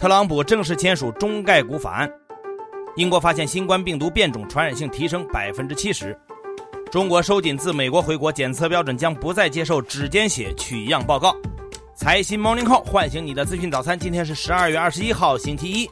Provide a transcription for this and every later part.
特朗普正式签署中概股法案。英国发现新冠病毒变种传染性提升百分之七十。中国收紧自美国回国检测标准，将不再接受指尖血取样报告。财新 Morning Call 唤醒你的资讯早餐，今天是十二月二十一号，星期一。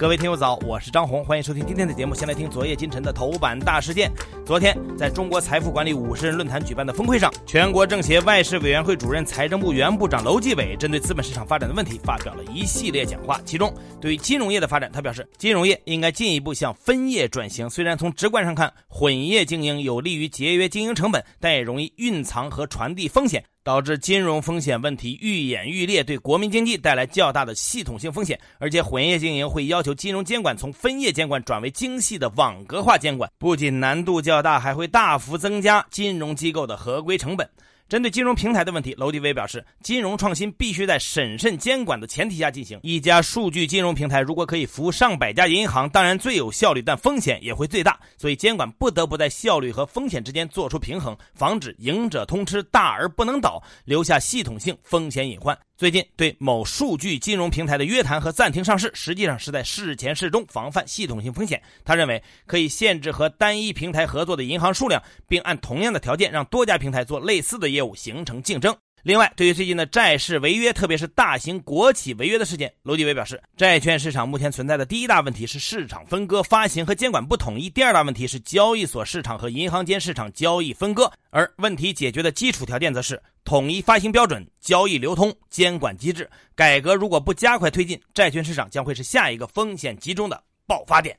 各位听友早，我是张红，欢迎收听今天的节目。先来听昨夜今晨的头版大事件。昨天，在中国财富管理五十人论坛举办的峰会上，全国政协外事委员会主任、财政部原部长楼继伟针对资本市场发展的问题发表了一系列讲话。其中，对于金融业的发展，他表示，金融业应该进一步向分业转型。虽然从直观上看，混业经营有利于节约经营成本，但也容易蕴藏和传递风险。导致金融风险问题愈演愈烈，对国民经济带来较大的系统性风险。而且混业经营会要求金融监管从分业监管转为精细的网格化监管，不仅难度较大，还会大幅增加金融机构的合规成本。针对金融平台的问题，楼迪伟表示，金融创新必须在审慎监管的前提下进行。一家数据金融平台如果可以服务上百家银行，当然最有效率，但风险也会最大。所以监管不得不在效率和风险之间做出平衡，防止赢者通吃，大而不能倒，留下系统性风险隐患。最近对某数据金融平台的约谈和暂停上市，实际上是在事前事中防范系统性风险。他认为可以限制和单一平台合作的银行数量，并按同样的条件让多家平台做类似的业务务，形成竞争。另外，对于最近的债市违约，特别是大型国企违约的事件，楼继伟表示，债券市场目前存在的第一大问题是市场分割、发行和监管不统一；第二大问题是交易所市场和银行间市场交易分割。而问题解决的基础条件则是统一发行标准、交易流通、监管机制。改革如果不加快推进，债券市场将会是下一个风险集中的爆发点。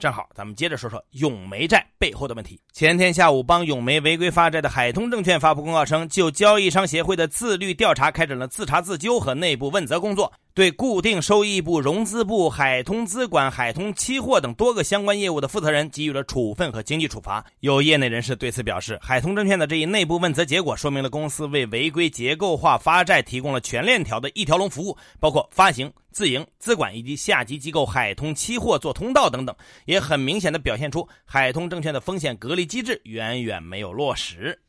正好，咱们接着说说永煤债背后的问题。前天下午，帮永煤违规发债的海通证券发布公告称，就交易商协会的自律调查开展了自查自纠和内部问责工作。对固定收益部、融资部、海通资管、海通期货等多个相关业务的负责人给予了处分和经济处罚。有业内人士对此表示，海通证券的这一内部问责结果，说明了公司为违规结构化发债提供了全链条的一条龙服务，包括发行、自营、资管以及下级机构海通期货做通道等等，也很明显的表现出海通证券的风险隔离机制远远没有落实。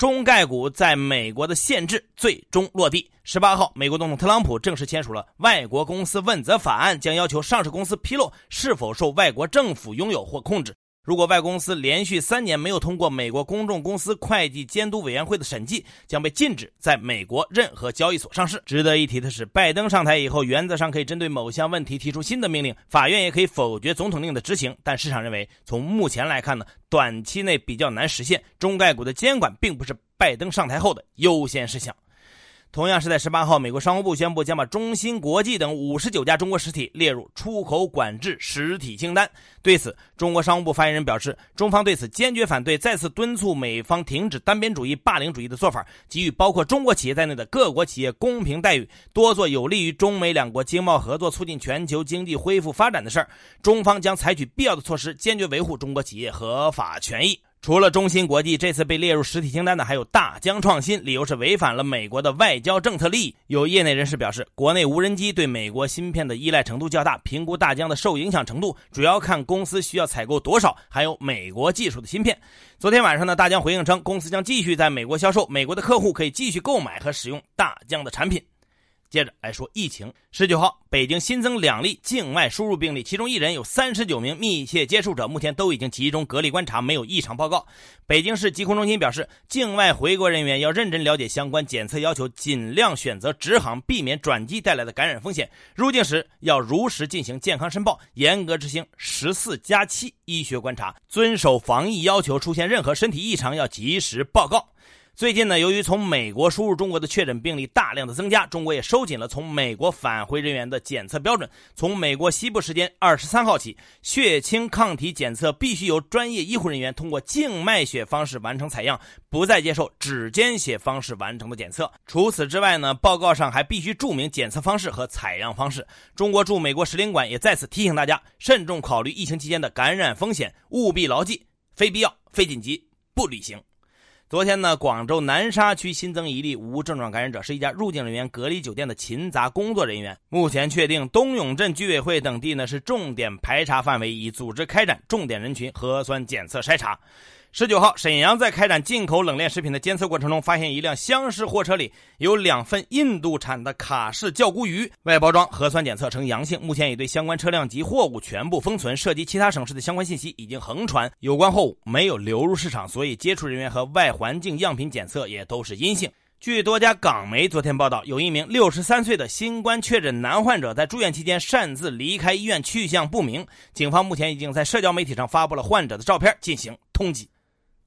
中概股在美国的限制最终落地。十八号，美国总统特朗普正式签署了《外国公司问责法案》，将要求上市公司披露是否受外国政府拥有或控制。如果外公司连续三年没有通过美国公众公司会计监督委员会的审计，将被禁止在美国任何交易所上市。值得一提的是，拜登上台以后，原则上可以针对某项问题提出新的命令，法院也可以否决总统令的执行。但市场认为，从目前来看呢，短期内比较难实现。中概股的监管并不是拜登上台后的优先事项。同样是在十八号，美国商务部宣布将把中芯国际等五十九家中国实体列入出口管制实体清单。对此，中国商务部发言人表示，中方对此坚决反对，再次敦促美方停止单边主义、霸凌主义的做法，给予包括中国企业在内的各国企业公平待遇，多做有利于中美两国经贸合作、促进全球经济恢复发展的事儿。中方将采取必要的措施，坚决维护中国企业合法权益。除了中芯国际，这次被列入实体清单的还有大疆创新，理由是违反了美国的外交政策利益。有业内人士表示，国内无人机对美国芯片的依赖程度较大，评估大疆的受影响程度，主要看公司需要采购多少含有美国技术的芯片。昨天晚上呢，大疆回应称，公司将继续在美国销售，美国的客户可以继续购买和使用大疆的产品。接着来说疫情。十九号，北京新增两例境外输入病例，其中一人有三十九名密切接触者，目前都已经集中隔离观察，没有异常报告。北京市疾控中心表示，境外回国人员要认真了。解相关检测要求，尽量选择直航，避免转机带来的感染风险。入境时要如实进行健康申报，严格执行十四加七医学观察，遵守防疫要求。出现任何身体异常要及时报告。最近呢，由于从美国输入中国的确诊病例大量的增加，中国也收紧了从美国返回人员的检测标准。从美国西部时间二十三号起，血清抗体检测必须由专业医护人员通过静脉血方式完成采样，不再接受指尖血方式完成的检测。除此之外呢，报告上还必须注明检测方式和采样方式。中国驻美国使领馆也再次提醒大家，慎重考虑疫情期间的感染风险，务必牢记：非必要、非紧急不旅行。昨天呢，广州南沙区新增一例无症状感染者，是一家入境人员隔离酒店的勤杂工作人员。目前确定东涌镇居委会等地呢是重点排查范围，已组织开展重点人群核酸检测筛查。十九号，沈阳在开展进口冷链食品的监测过程中，发现一辆厢式货车里有两份印度产的卡式叫菇鱼，外包装核酸检测呈阳性，目前已对相关车辆及货物全部封存。涉及其他省市的相关信息已经横传，有关货物没有流入市场，所以接触人员和外环境样品检测也都是阴性。据多家港媒昨天报道，有一名六十三岁的新冠确诊男患者在住院期间擅自离开医院，去向不明。警方目前已经在社交媒体上发布了患者的照片进行通缉。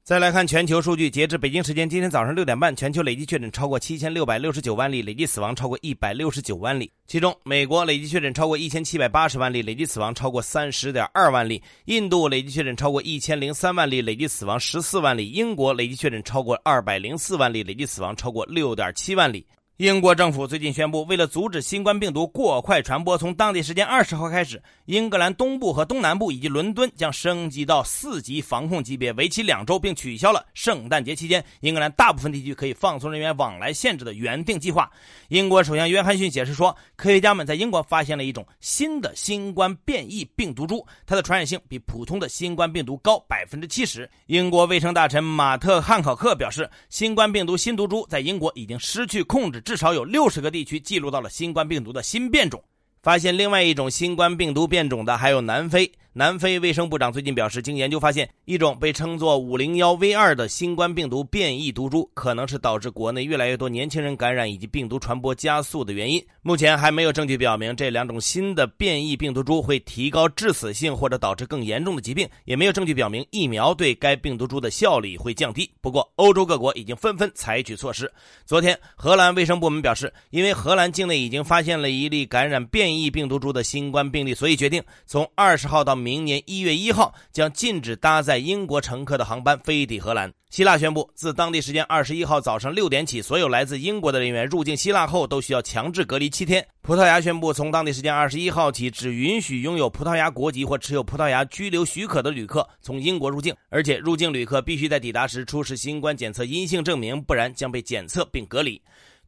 再来看全球数据，截至北京时间今天早上六点半，全球累计确诊超过七千六百六十九万例，累计死亡超过一百六十九万例。其中，美国累计确诊超过一千七百八十万例，累计死亡超过三十点二万例；印度累计确诊超过一千零三万例，累计死亡十四万例；英国累计确诊超过二百零四万例，累计死亡超过六点七万例。英国政府最近宣布，为了阻止新冠病毒过快传播，从当地时间二十号开始，英格兰东部和东南部以及伦敦将升级到四级防控级别，为期两周，并取消了圣诞节期间英格兰大部分地区可以放松人员往来限制的原定计划。英国首相约翰逊解释说，科学家们在英国发现了一种新的新冠变异病毒株，它的传染性比普通的新冠病毒高百分之七十。英国卫生大臣马特·汉考克表示，新冠病毒新毒株在英国已经失去控制。至少有六十个地区记录到了新冠病毒的新变种。发现另外一种新冠病毒变种的还有南非。南非卫生部长最近表示，经研究发现，一种被称作 501V2 的新冠病毒变异毒株，可能是导致国内越来越多年轻人感染以及病毒传播加速的原因。目前还没有证据表明这两种新的变异病毒株会提高致死性或者导致更严重的疾病，也没有证据表明疫苗对该病毒株的效力会降低。不过，欧洲各国已经纷纷采取措施。昨天，荷兰卫生部门表示，因为荷兰境内已经发现了一例感染变异病毒株的新冠病例，所以决定从二十号到。明年一月一号将禁止搭载英国乘客的航班飞抵荷兰。希腊宣布，自当地时间二十一号早上六点起，所有来自英国的人员入境希腊后都需要强制隔离七天。葡萄牙宣布，从当地时间二十一号起，只允许拥有葡萄牙国籍或持有葡萄牙居留许可的旅客从英国入境，而且入境旅客必须在抵达时出示新冠检测阴性证明，不然将被检测并隔离。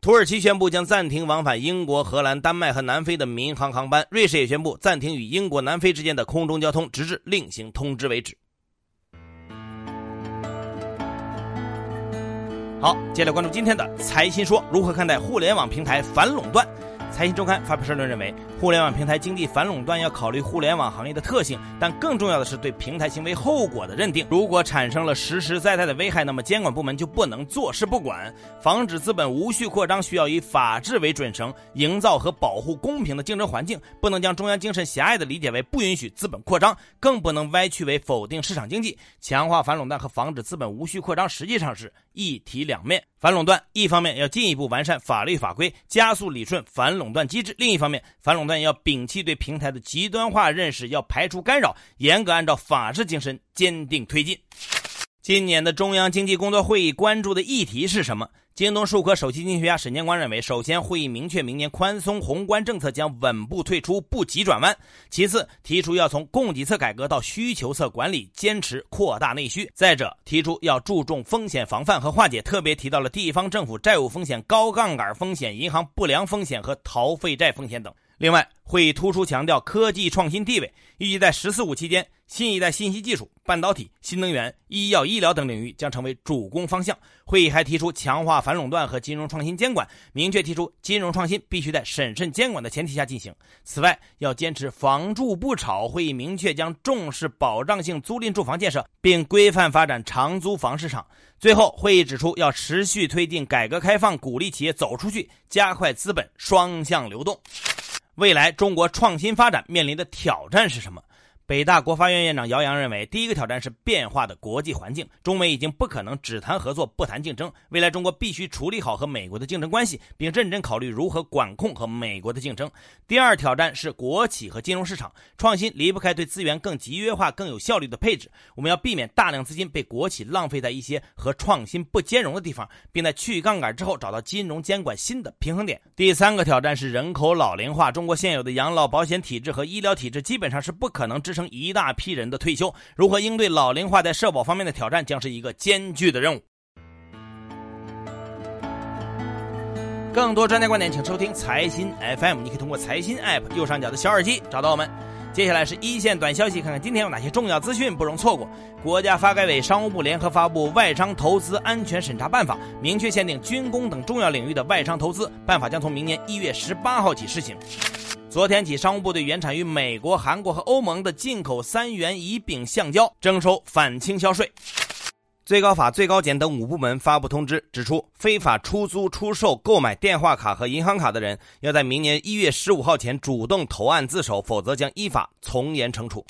土耳其宣布将暂停往返英国、荷兰、丹麦和南非的民航航班。瑞士也宣布暂停与英国、南非之间的空中交通，直至另行通知为止。好，接下来关注今天的财新说，如何看待互联网平台反垄断？财新周刊发表社论认为，互联网平台经济反垄断要考虑互联网行业的特性，但更重要的是对平台行为后果的认定。如果产生了实实在在的危害，那么监管部门就不能坐视不管。防止资本无序扩张，需要以法治为准绳，营造和保护公平的竞争环境。不能将中央精神狭隘的理解为不允许资本扩张，更不能歪曲为否定市场经济。强化反垄断和防止资本无序扩张，实际上是一体两面。反垄断一方面要进一步完善法律法规，加速理顺反垄断机制；另一方面，反垄断要摒弃对平台的极端化认识，要排除干扰，严格按照法治精神坚定推进。今年的中央经济工作会议关注的议题是什么？京东数科首席经济学家沈建光认为，首先会议明确明年宽松宏观政策将稳步退出，不急转弯；其次提出要从供给侧改革到需求侧管理，坚持扩大内需；再者提出要注重风险防范和化解，特别提到了地方政府债务风险、高杠杆风险、银行不良风险和逃废债风险等。另外，会议突出强调科技创新地位，预计在“十四五”期间，新一代信息技术、半导体、新能源、医药医疗等领域将成为主攻方向。会议还提出强化反垄断和金融创新监管，明确提出金融创新必须在审慎监管的前提下进行。此外，要坚持房住不炒。会议明确将重视保障性租赁住房建设，并规范发展长租房市场。最后，会议指出要持续推进改革开放，鼓励企业走出去，加快资本双向流动。未来中国创新发展面临的挑战是什么？北大国发院院长姚洋认为，第一个挑战是变化的国际环境。中美已经不可能只谈合作不谈竞争，未来中国必须处理好和美国的竞争关系，并认真考虑如何管控和美国的竞争。第二挑战是国企和金融市场，创新离不开对资源更集约化、更有效率的配置。我们要避免大量资金被国企浪费在一些和创新不兼容的地方，并在去杠杆之后找到金融监管新的平衡点。第三个挑战是人口老龄化，中国现有的养老保险体制和医疗体制基本上是不可能支。成一大批人的退休，如何应对老龄化在社保方面的挑战，将是一个艰巨的任务。更多专家观点，请收听财新 FM。你可以通过财新 App 右上角的小耳机找到我们。接下来是一线短消息，看看今天有哪些重要资讯不容错过。国家发改委、商务部联合发布《外商投资安全审查办法》，明确限定军工等重要领域的外商投资。办法将从明年一月十八号起施行。昨天起，商务部对原产于美国、韩国和欧盟的进口三元乙丙橡胶征收反倾销税。最高法、最高检等五部门发布通知，指出非法出租、出售、购买电话卡和银行卡的人，要在明年一月十五号前主动投案自首，否则将依法从严惩处。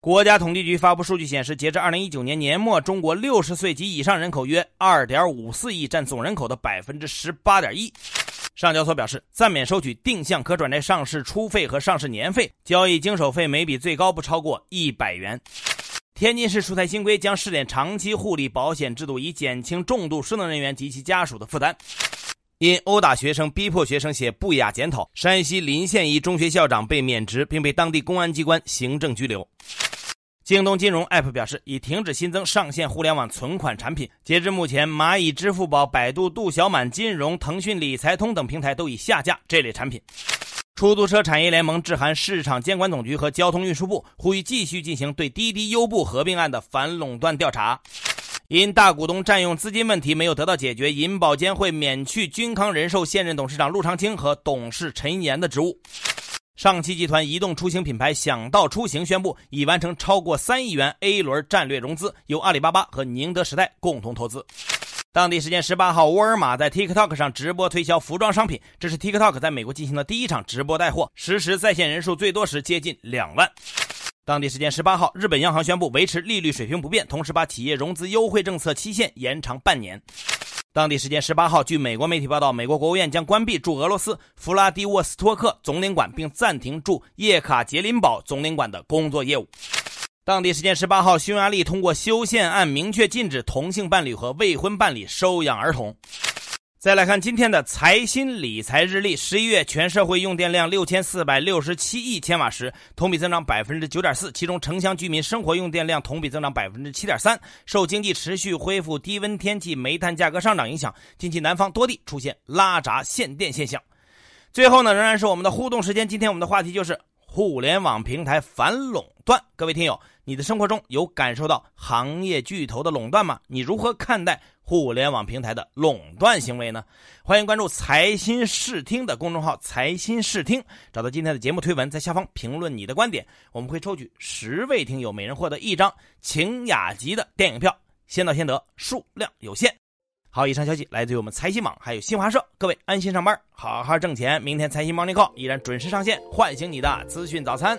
国家统计局发布数据显示，截至二零一九年年末，中国六十岁及以上人口约二点五四亿，占总人口的百分之十八点一。上交所表示，暂免收取定向可转债上市初费和上市年费，交易经手费每笔最高不超过一百元。天津市出台新规，将试点长期护理保险制度，以减轻重度失能人员及其家属的负担。因殴打学生、逼迫学生写不雅检讨，山西临县一中学校长被免职，并被当地公安机关行政拘留。京东金融 App 表示，已停止新增上线互联网存款产品。截至目前，蚂蚁支付宝、百度度小满金融、腾讯理财通等平台都已下架这类产品。出租车产业联盟致函市场监管总局和交通运输部，呼吁继续进行对滴滴优步合并案的反垄断调查。因大股东占用资金问题没有得到解决，银保监会免去君康人寿现任董事长陆长青和董事陈岩的职务。上汽集团移动出行品牌想到出行宣布，已完成超过三亿元 A 轮战略融资，由阿里巴巴和宁德时代共同投资。当地时间十八号，沃尔玛在 TikTok 上直播推销服装商品，这是 TikTok 在美国进行的第一场直播带货，实时在线人数最多时接近两万。当地时间十八号，日本央行宣布维持利率水平不变，同时把企业融资优惠政策期限延长半年。当地时间十八号，据美国媒体报道，美国国务院将关闭驻俄罗斯弗拉迪沃斯托克总领馆，并暂停驻叶卡捷琳堡总领馆的工作业务。当地时间十八号，匈牙利通过修宪案，明确禁止同性伴侣和未婚伴侣收养儿童。再来看今天的财新理财日历，十一月全社会用电量六千四百六十七亿千瓦时，同比增长百分之九点四，其中城乡居民生活用电量同比增长百分之七点三。受经济持续恢复、低温天气、煤炭价格上涨影响，近期南方多地出现拉闸限电现象。最后呢，仍然是我们的互动时间，今天我们的话题就是互联网平台反垄断。各位听友。你的生活中有感受到行业巨头的垄断吗？你如何看待互联网平台的垄断行为呢？欢迎关注财新视听的公众号“财新视听”，找到今天的节目推文，在下方评论你的观点，我们会抽取十位听友，每人获得一张晴雅集的电影票，先到先得，数量有限。好，以上消息来自于我们财新网，还有新华社。各位安心上班，好好挣钱。明天财新 Morning Call 依然准时上线，唤醒你的资讯早餐。